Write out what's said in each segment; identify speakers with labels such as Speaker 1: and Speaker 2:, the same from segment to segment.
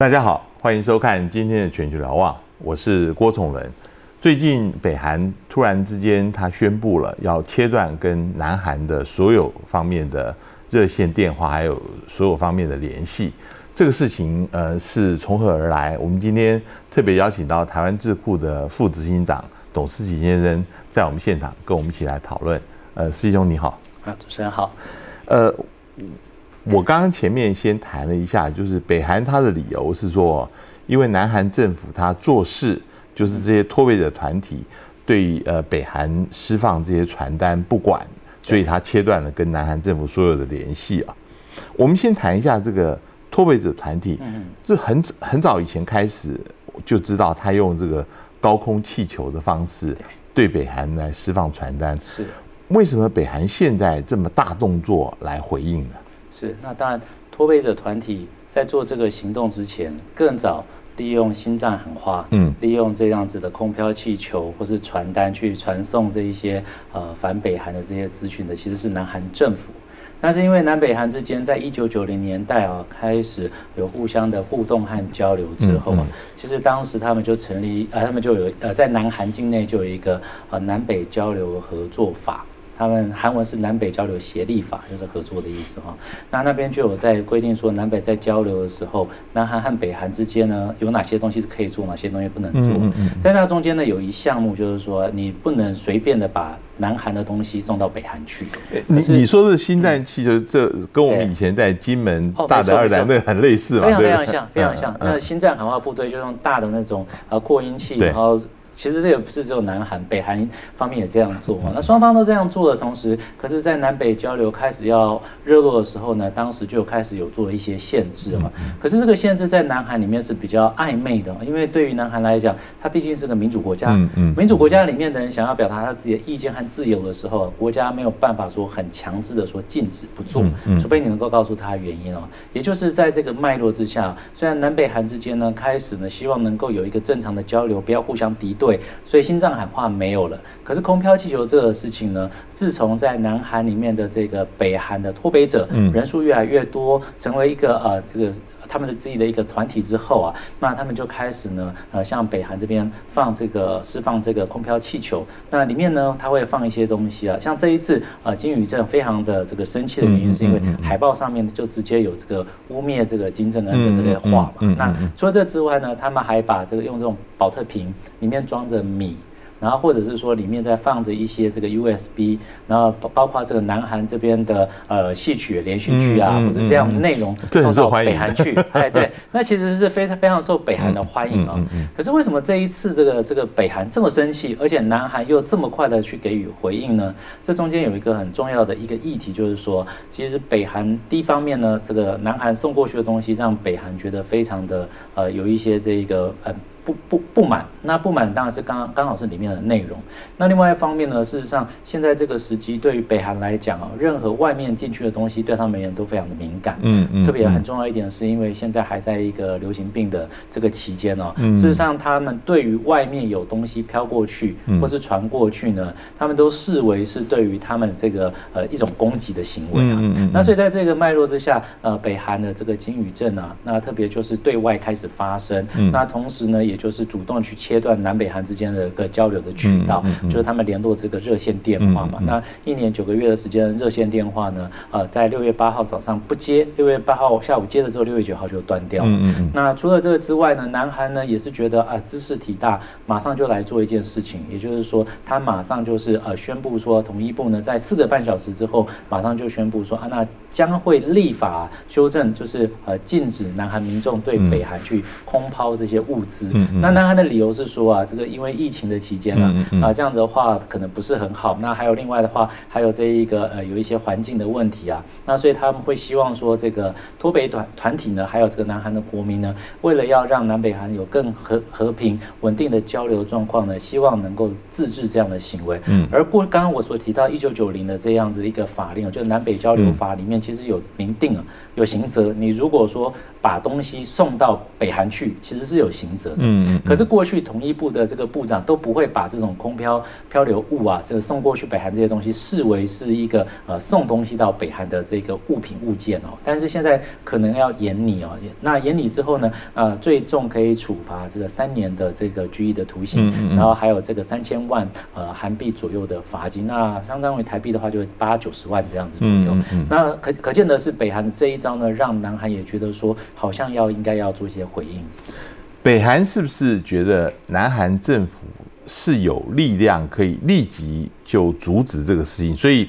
Speaker 1: 大家好，欢迎收看今天的全球瞭望，我是郭崇仁。最近北韩突然之间，他宣布了要切断跟南韩的所有方面的热线电话，还有所有方面的联系。这个事情，呃，是从何而来？我们今天特别邀请到台湾智库的副执行长董思齐先生在我们现场跟我们一起来讨论。呃，师兄你好，
Speaker 2: 啊，主持人好，
Speaker 1: 呃。我刚刚前面先谈了一下，就是北韩他的理由是说，因为南韩政府他做事就是这些脱北者团体对呃北韩释放这些传单不管，所以他切断了跟南韩政府所有的联系啊。我们先谈一下这个脱北者团体，是很很早以前开始就知道他用这个高空气球的方式对北韩来释放传单，
Speaker 2: 是
Speaker 1: 为什么北韩现在这么大动作来回应呢？
Speaker 2: 是，那当然，脱北者团体在做这个行动之前，更早利用心脏喊话，嗯，利用这样子的空飘气球或是传单去传送这一些呃反北韩的这些资讯的，其实是南韩政府。但是因为南北韩之间在一九九零年代啊开始有互相的互动和交流之后啊，其实当时他们就成立，呃，他们就有呃在南韩境内就有一个呃南北交流合作法。他们韩文是南北交流协力法，就是合作的意思哈。那那边就有在规定说，南北在交流的时候，南韩和北韩之间呢，有哪些东西是可以做，哪些东西不能做。在那中间呢，有一项目就是说，你不能随便的把南韩的东西送到北韩去。
Speaker 1: 你你说的新战气球，这跟我们以前在金门大的二战那很类似
Speaker 2: 嘛？非常非常像，非常像。那新战喊话部队就用大的那种呃扩音器，然后。其实这也不是只有南韩，北韩方面也这样做嘛那双方都这样做的同时，可是，在南北交流开始要热络的时候呢，当时就开始有做一些限制嘛。可是这个限制在南韩里面是比较暧昧的，因为对于南韩来讲，它毕竟是个民主国家。嗯嗯民主国家里面的人想要表达他自己的意见和自由的时候，国家没有办法说很强制的说禁止不做，除非你能够告诉他原因哦。也就是在这个脉络之下，虽然南北韩之间呢开始呢希望能够有一个正常的交流，不要互相敌对。对，所以心脏喊话没有了。可是空飘气球这个事情呢，自从在南韩里面的这个北韩的脱北者人数越来越多，成为一个呃这个他们的自己的一个团体之后啊，那他们就开始呢呃向北韩这边放这个释放这个空飘气球。那里面呢，他会放一些东西啊，像这一次呃金宇镇非常的这个生气的原因，是因为海报上面就直接有这个污蔑这个金正恩的这个话嘛。那除了这之外呢，他们还把这个用这种保特瓶里面装。装着米，然后或者是说里面在放着一些这个 USB，然后包包括这个南韩这边的呃戏曲连续剧啊，或者这样的内容
Speaker 1: 送到
Speaker 2: 北韩去，哎对，那其实是非常非常受北韩的欢迎啊。可是为什么这一次这个这个北韩这么生气，而且南韩又这么快的去给予回应呢？这中间有一个很重要的一个议题，就是说，其实北韩第一方面呢，这个南韩送过去的东西让北韩觉得非常的呃有一些这个呃。不不不满，那不满当然是刚刚好是里面的内容。那另外一方面呢，事实上现在这个时机对于北韩来讲啊，任何外面进去的东西对他们而言都非常的敏感。嗯嗯。特别很重要一点是因为现在还在一个流行病的这个期间哦。事实上，他们对于外面有东西飘过去或是传过去呢，他们都视为是对于他们这个呃一种攻击的行为啊。嗯嗯。那所以在这个脉络之下，呃，北韩的这个金宇镇啊，那特别就是对外开始发声。嗯。那同时呢，也就是主动去切断南北韩之间的一个交流的渠道，就是他们联络这个热线电话嘛。那一年九个月的时间，热线电话呢，呃，在六月八号早上不接，六月八号下午接了之后，六月九号就断掉嗯。那除了这个之外呢，南韩呢也是觉得啊，知识体大，马上就来做一件事情，也就是说，他马上就是呃宣布说，统一部呢在四个半小时之后，马上就宣布说啊，那将会立法修正，就是呃禁止南韩民众对北韩去空抛这些物资。那那他的理由是说啊，这个因为疫情的期间呢，啊这样子的话可能不是很好。那还有另外的话，还有这一个呃有一些环境的问题啊。那所以他们会希望说，这个脱北团团体呢，还有这个南韩的国民呢，为了要让南北韩有更和和平稳定的交流状况呢，希望能够自治这样的行为。嗯。而过刚刚我所提到一九九零的这样子一个法令，就南北交流法里面其实有明定啊有刑责。你如果说把东西送到北韩去，其实是有刑责的。嗯嗯。可是过去统一部的这个部长都不会把这种空漂漂流物啊，这个送过去北韩这些东西视为是一个呃送东西到北韩的这个物品物件哦。但是现在可能要严拟哦，那严拟之后呢，呃，最重可以处罚这个三年的这个拘役的徒刑，然后还有这个三千万呃韩币左右的罚金，那相当于台币的话就八九十万这样子左右。那可可见的是北韩的这一招呢，让南韩也觉得说好像要应该要做一些回应。
Speaker 1: 北韩是不是觉得南韩政府是有力量可以立即就阻止这个事情？所以，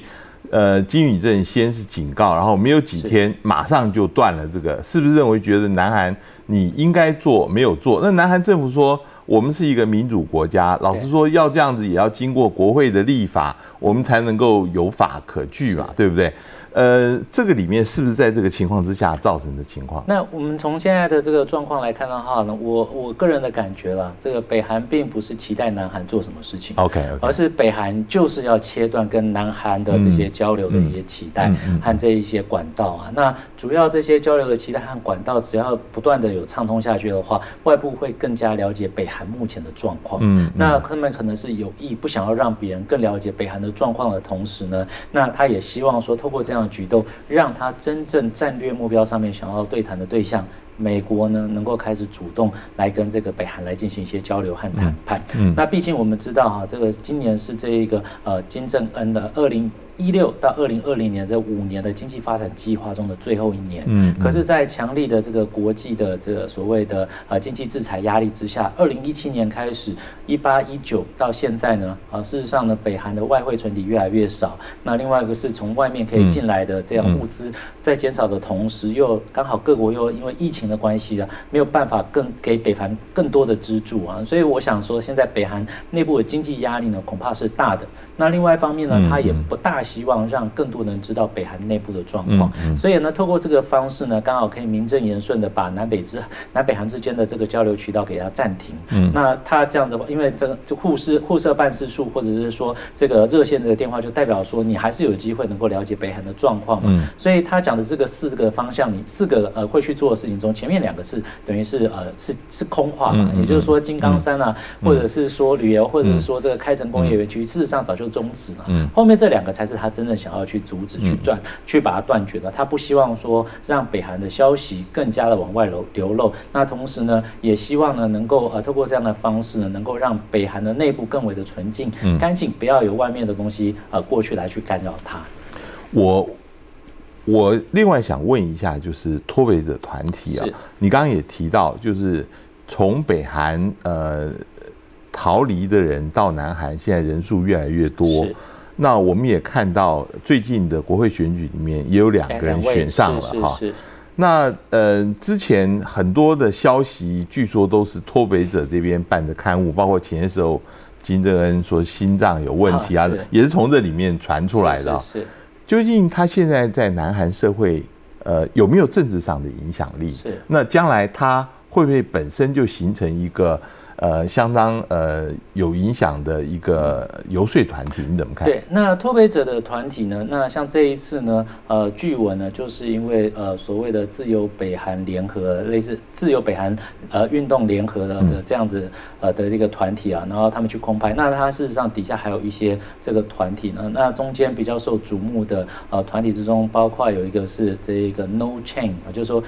Speaker 1: 呃，金宇镇先是警告，然后没有几天马上就断了这个，是不是认为觉得南韩你应该做没有做？那南韩政府说我们是一个民主国家，老实说要这样子也要经过国会的立法，我们才能够有法可据嘛，对不对？呃，这个里面是不是在这个情况之下造成的情况？
Speaker 2: 那我们从现在的这个状况来看的话呢，我我个人的感觉啦，这个北韩并不是期待南韩做什么事情
Speaker 1: ，OK，
Speaker 2: 而是北韩就是要切断跟南韩的这些交流的一些期待和这一些管道啊。那主要这些交流的期待和管道，只要不断的有畅通下去的话，外部会更加了解北韩目前的状况。嗯，那他们可能是有意不想要让别人更了解北韩的状况的同时呢，那他也希望说透过这样。举动让他真正战略目标上面想要对谈的对象，美国呢能够开始主动来跟这个北韩来进行一些交流和谈判。嗯，那毕竟我们知道哈，这个今年是这一个呃金正恩的二零。一六到二零二零年这五年的经济发展计划中的最后一年，嗯，可是，在强力的这个国际的这个所谓的呃经济制裁压力之下，二零一七年开始，一八一九到现在呢，啊，事实上呢，北韩的外汇存底越来越少。那另外一个是从外面可以进来的这样物资在减少的同时，又刚好各国又因为疫情的关系啊，没有办法更给北韩更多的资助啊，所以我想说，现在北韩内部的经济压力呢，恐怕是大的。那另外一方面呢，它也不大。希望让更多人知道北韩内部的状况，所以呢，透过这个方式呢，刚好可以名正言顺的把南北之 南北韩之间的这个交流渠道给它暂停。嗯，那他这样子，因为这个就护士护设办事处或者是说这个热线的电话，就代表说你还是有机会能够了解北韩的状况嘛。嗯，所以他讲的这个四个方向，你四个呃会去做的事情中，前面两个是等于是呃是是空话嘛，也就是说金刚山啊，或者是说旅游，或者是说这个开城工业园区，事实上早就终止了。嗯，后面这两个才是。是他真的想要去阻止、去断、去把它断绝的。他不希望说让北韩的消息更加的往外流流露。那同时呢，也希望呢能够呃透过这样的方式呢，能够让北韩的内部更为的纯净、干净，不要有外面的东西呃过去来去干扰它。
Speaker 1: 我我另外想问一下，就是脱北者团体啊，你刚刚也提到，就是从北韩呃逃离的人到南韩，现在人数越来越多。那我们也看到最近的国会选举里面也有两个人选上了哈。那呃，之前很多的消息据说都是脱北者这边办的刊物，包括前些时候金正恩说心脏有问题啊，也是从这里面传出来的。
Speaker 2: 是。
Speaker 1: 究竟他现在在南韩社会呃有没有政治上的影响力？
Speaker 2: 是。
Speaker 1: 那将来他会不会本身就形成一个？呃，相当呃有影响的一个游说团体，你怎么看？
Speaker 2: 对，那脱北者的团体呢？那像这一次呢，呃，据闻呢，就是因为呃所谓的自由北韩联合，类似自由北韩呃运动联合的的这样子呃的一个团体啊，然后他们去空拍，那他事实上底下还有一些这个团体呢，那中间比较受瞩目的呃团体之中，包括有一个是这一个 No Chain 啊，就是说。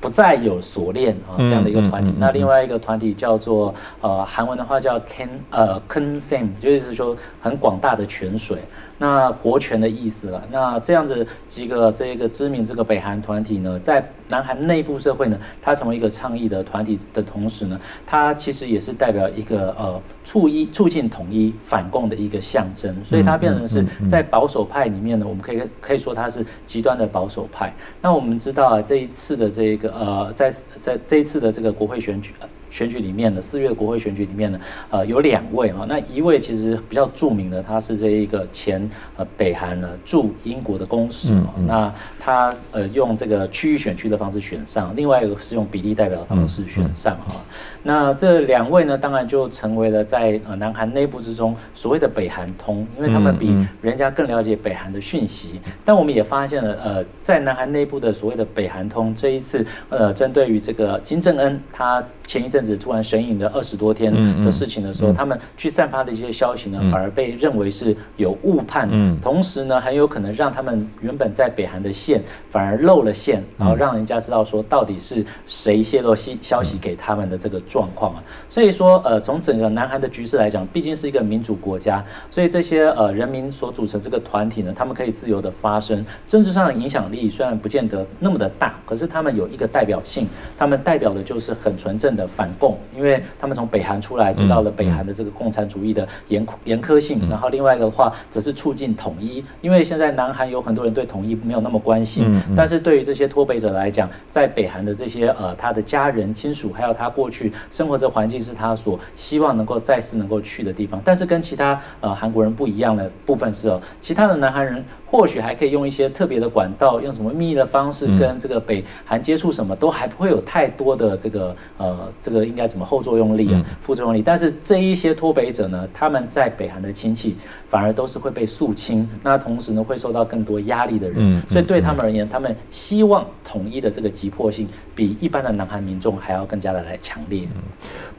Speaker 2: 不再有锁链啊，这样的一个团体。那另外一个团体叫做呃，韩文的话叫 Ken 呃 Kensam，就是说很广大的泉水。那活泉的意思了。那这样子几个这个知名这个北韩团体呢，在南韩内部社会呢，它成为一个倡议的团体的同时呢，它其实也是代表一个呃促一促进统一反共的一个象征。所以它变成是在保守派里面呢，我们可以可以说它是极端的保守派。那我们知道啊，这一次的这个呃，在在这一次的这个国会选举。选举里面的四月国会选举里面呢，呃，有两位啊，那一位其实比较著名的，他是这一个前呃北韩呢驻英国的公使啊，那他呃用这个区域选区的方式选上，另外一个是用比例代表的方式选上哈。那这两位呢，当然就成为了在呃南韩内部之中所谓的北韩通，因为他们比人家更了解北韩的讯息。但我们也发现了，呃，在南韩内部的所谓的北韩通，这一次呃针对于这个金正恩他前一阵。阵子突然神隐的二十多天的事情的时候，他们去散发的一些消息呢，反而被认为是有误判，同时呢，很有可能让他们原本在北韩的线反而露了线，然后让人家知道说到底是谁泄露消消息给他们的这个状况啊。所以说，呃，从整个南韩的局势来讲，毕竟是一个民主国家，所以这些呃人民所组成这个团体呢，他们可以自由的发声，政治上的影响力虽然不见得那么的大，可是他们有一个代表性，他们代表的就是很纯正的反共，因为他们从北韩出来，知道了北韩的这个共产主义的严严苛性，然后另外一个的话，则是促进统一，因为现在南韩有很多人对统一没有那么关心，但是对于这些脱北者来讲，在北韩的这些呃他的家人亲属，还有他过去生活这环境是他所希望能够再次能够去的地方，但是跟其他呃韩国人不一样的部分是哦，其他的南韩人。或许还可以用一些特别的管道，用什么秘密的方式跟这个北韩接触，什么都还不会有太多的这个呃，这个应该怎么后作用力啊、副作用力。但是这一些脱北者呢，他们在北韩的亲戚反而都是会被肃清，那同时呢会受到更多压力的人，所以对他们而言，他们希望统一的这个急迫性比一般的南韩民众还要更加的来强烈。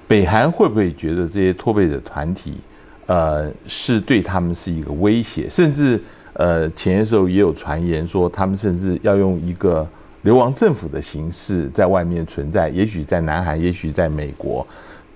Speaker 1: 北韩会不会觉得这些脱北者团体呃是对他们是一个威胁，甚至？呃，前些时候也有传言说，他们甚至要用一个流亡政府的形式在外面存在，也许在南韩，也许在美国，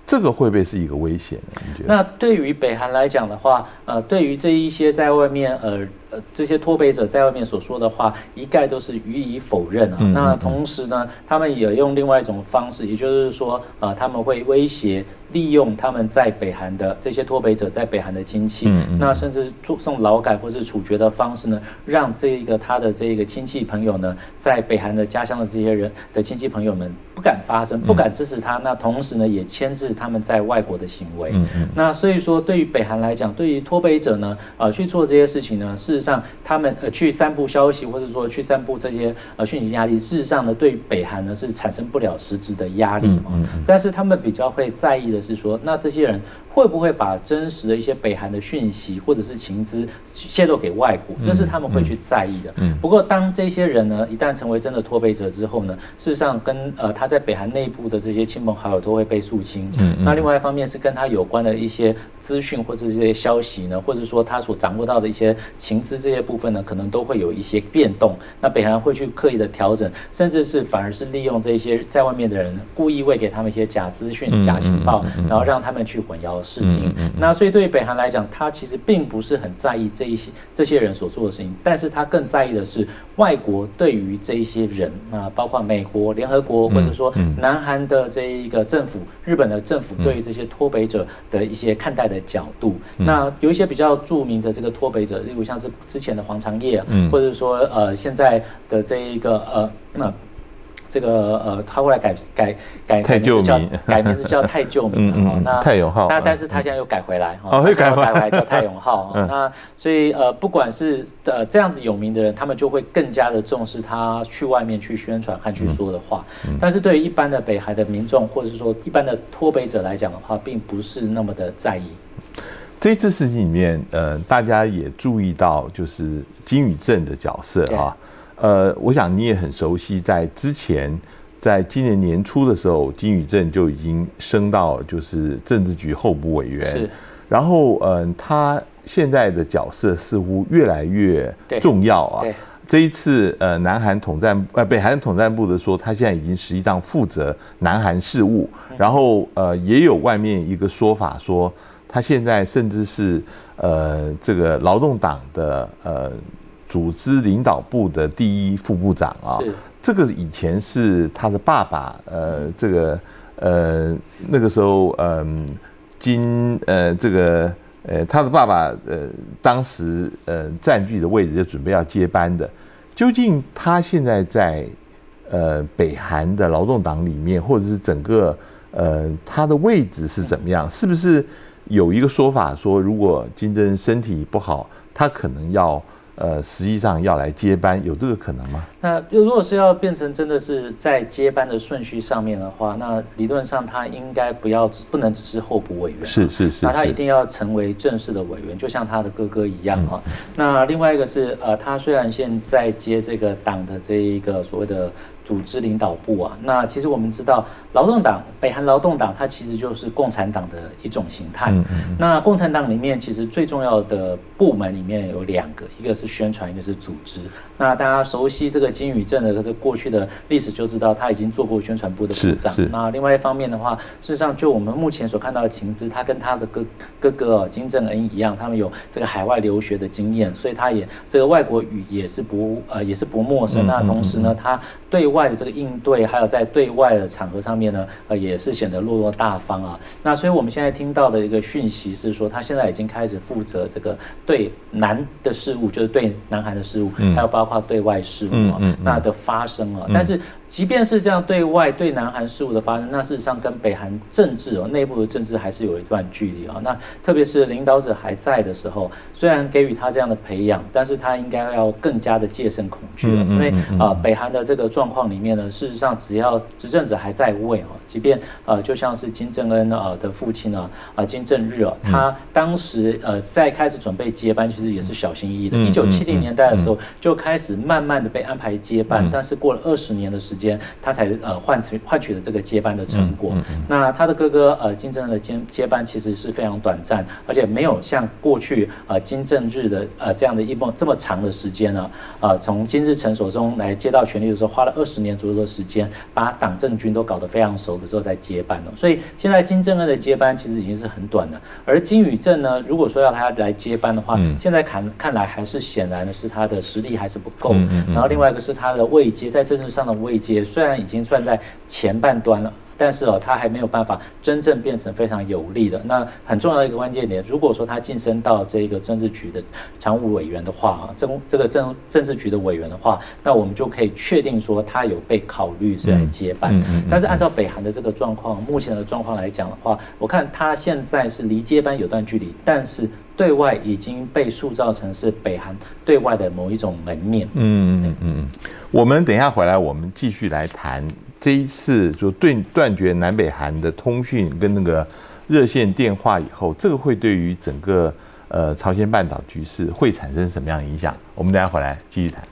Speaker 1: 这个会不会是一个危险呢？你觉得？
Speaker 2: 那对于北韩来讲的话，呃，对于这一些在外面，呃呃，这些脱北者在外面所说的话，一概都是予以否认啊。那同时呢，他们也用另外一种方式，也就是说，呃，他们会威胁。利用他们在北韩的这些脱北者在北韩的亲戚，那甚至送送劳改或是处决的方式呢，让这一个他的这一个亲戚朋友呢，在北韩的家乡的这些人的亲戚朋友们不敢发声，不敢支持他。那同时呢，也牵制他们在外国的行为。那所以说，对于北韩来讲，对于脱北者呢，呃，去做这些事情呢，事实上他们呃去散布消息，或者说去散布这些呃讯息压力，事实上呢，对北韩呢是产生不了实质的压力嗯。但是他们比较会在意的。是说，那这些人会不会把真实的一些北韩的讯息或者是情资泄露给外国？这是他们会去在意的。嗯。不过，当这些人呢，一旦成为真的脱北者之后呢，事实上跟呃他在北韩内部的这些亲朋好友都会被肃清。嗯。那另外一方面是跟他有关的一些资讯或者这些消息呢，或者说他所掌握到的一些情资这些部分呢，可能都会有一些变动。那北韩会去刻意的调整，甚至是反而是利用这些在外面的人，故意喂给他们一些假资讯、假情报。然后让他们去混淆视听，那所以对于北韩来讲，他其实并不是很在意这一些这些人所做的事情，但是他更在意的是外国对于这一些人，啊包括美国、联合国或者说南韩的这一个政府、日本的政府对于这些脱北者的一些看待的角度。那有一些比较著名的这个脱北者，例如像是之前的黄长业，或者说呃现在的这一个呃那。这个呃，他后来改改改
Speaker 1: 名字
Speaker 2: 叫 改名字叫太旧名了哈。
Speaker 1: 那太永浩，
Speaker 2: 那但是他现在又改回来哈，改回来叫太永浩。那所以呃，不管是呃这样子有名的人，他们就会更加的重视他去外面去宣传和去说的话。但是对于一般的北海的民众，或者是说一般的脱北者来讲的话，并不是那么的在意。
Speaker 1: 这次事情里面，呃，大家也注意到就是金宇镇的角色哈。呃，我想你也很熟悉，在之前，在今年年初的时候，金宇镇就已经升到就是政治局候补委员。
Speaker 2: 是。
Speaker 1: 然后，嗯，他现在的角色似乎越来越重要啊。这一次，呃，南韩统战呃北韩统战部的说，他现在已经实际上负责南韩事务。然后，呃，也有外面一个说法说，他现在甚至是呃这个劳动党的呃。组织领导部的第一副部长啊，这个以前是他的爸爸，呃，这个呃那个时候，嗯，金呃这个呃他的爸爸呃当时呃占据的位置就准备要接班的，究竟他现在在呃北韩的劳动党里面，或者是整个呃他的位置是怎么样？是不是有一个说法说，如果金正恩身体不好，他可能要？呃，实际上要来接班，有这个可能吗？
Speaker 2: 那如果是要变成真的是在接班的顺序上面的话，那理论上他应该不要不能只是候补委员，
Speaker 1: 是是是，
Speaker 2: 那他一定要成为正式的委员，就像他的哥哥一样啊。那另外一个是呃，他虽然现在接这个党的这一个所谓的。组织领导部啊，那其实我们知道，劳动党北韩劳动党它其实就是共产党的一种形态。那共产党里面其实最重要的部门里面有两个，一个是宣传，一个是组织。那大家熟悉这个金宇镇的这过去的历史就知道，他已经做过宣传部的部长。那另外一方面的话，事实上就我们目前所看到的情资，他跟他的哥哥哥金正恩一样，他们有这个海外留学的经验，所以他也这个外国语也是不呃也是不陌生。那同时呢，他对外的这个应对，还有在对外的场合上面呢，呃，也是显得落落大方啊。那所以我们现在听到的一个讯息是说，他现在已经开始负责这个对南的事务，就是对南韩的事务，还有包括对外事务啊，那的发生啊。但是即便是这样对外对南韩事务的发生，那事实上跟北韩政治哦内部的政治还是有一段距离啊。那特别是领导者还在的时候，虽然给予他这样的培养，但是他应该要更加的戒慎恐惧了，因为啊，北韩的这个状况里面呢。事实上，只要执政者还在位哦，即便呃，就像是金正恩呃的父亲呢，啊金正日啊，他当时呃在开始准备接班，其实也是小心翼翼的。一九七零年代的时候就开始慢慢的被安排接班，但是过了二十年的时间，他才呃换取换取了这个接班的成果。那他的哥哥呃金正恩的接接班其实是非常短暂，而且没有像过去呃金正日的呃这样的一梦这么长的时间呢，呃从金日成手中来接到权力的时候，花了二十年左右。的时间把党政军都搞得非常熟的时候再接班了，所以现在金正恩的接班其实已经是很短了。而金宇镇呢，如果说要他来接班的话，现在看看来还是显然的是他的实力还是不够。然后另外一个是他的位阶，在政治上的位阶虽然已经算在前半端了。但是哦，他还没有办法真正变成非常有利的。那很重要的一个关键点，如果说他晋升到这个政治局的常务委员的话啊，政这个政政治局的委员的话，那我们就可以确定说他有被考虑是来接班。但是按照北韩的这个状况，目前的状况来讲的话，我看他现在是离接班有段距离，但是对外已经被塑造成是北韩对外的某一种门面。嗯嗯嗯
Speaker 1: 嗯，我们等一下回来，我们继续来谈。这一次就断断绝南北韩的通讯跟那个热线电话以后，这个会对于整个呃朝鲜半岛局势会产生什么样影响？我们等下回来继续谈。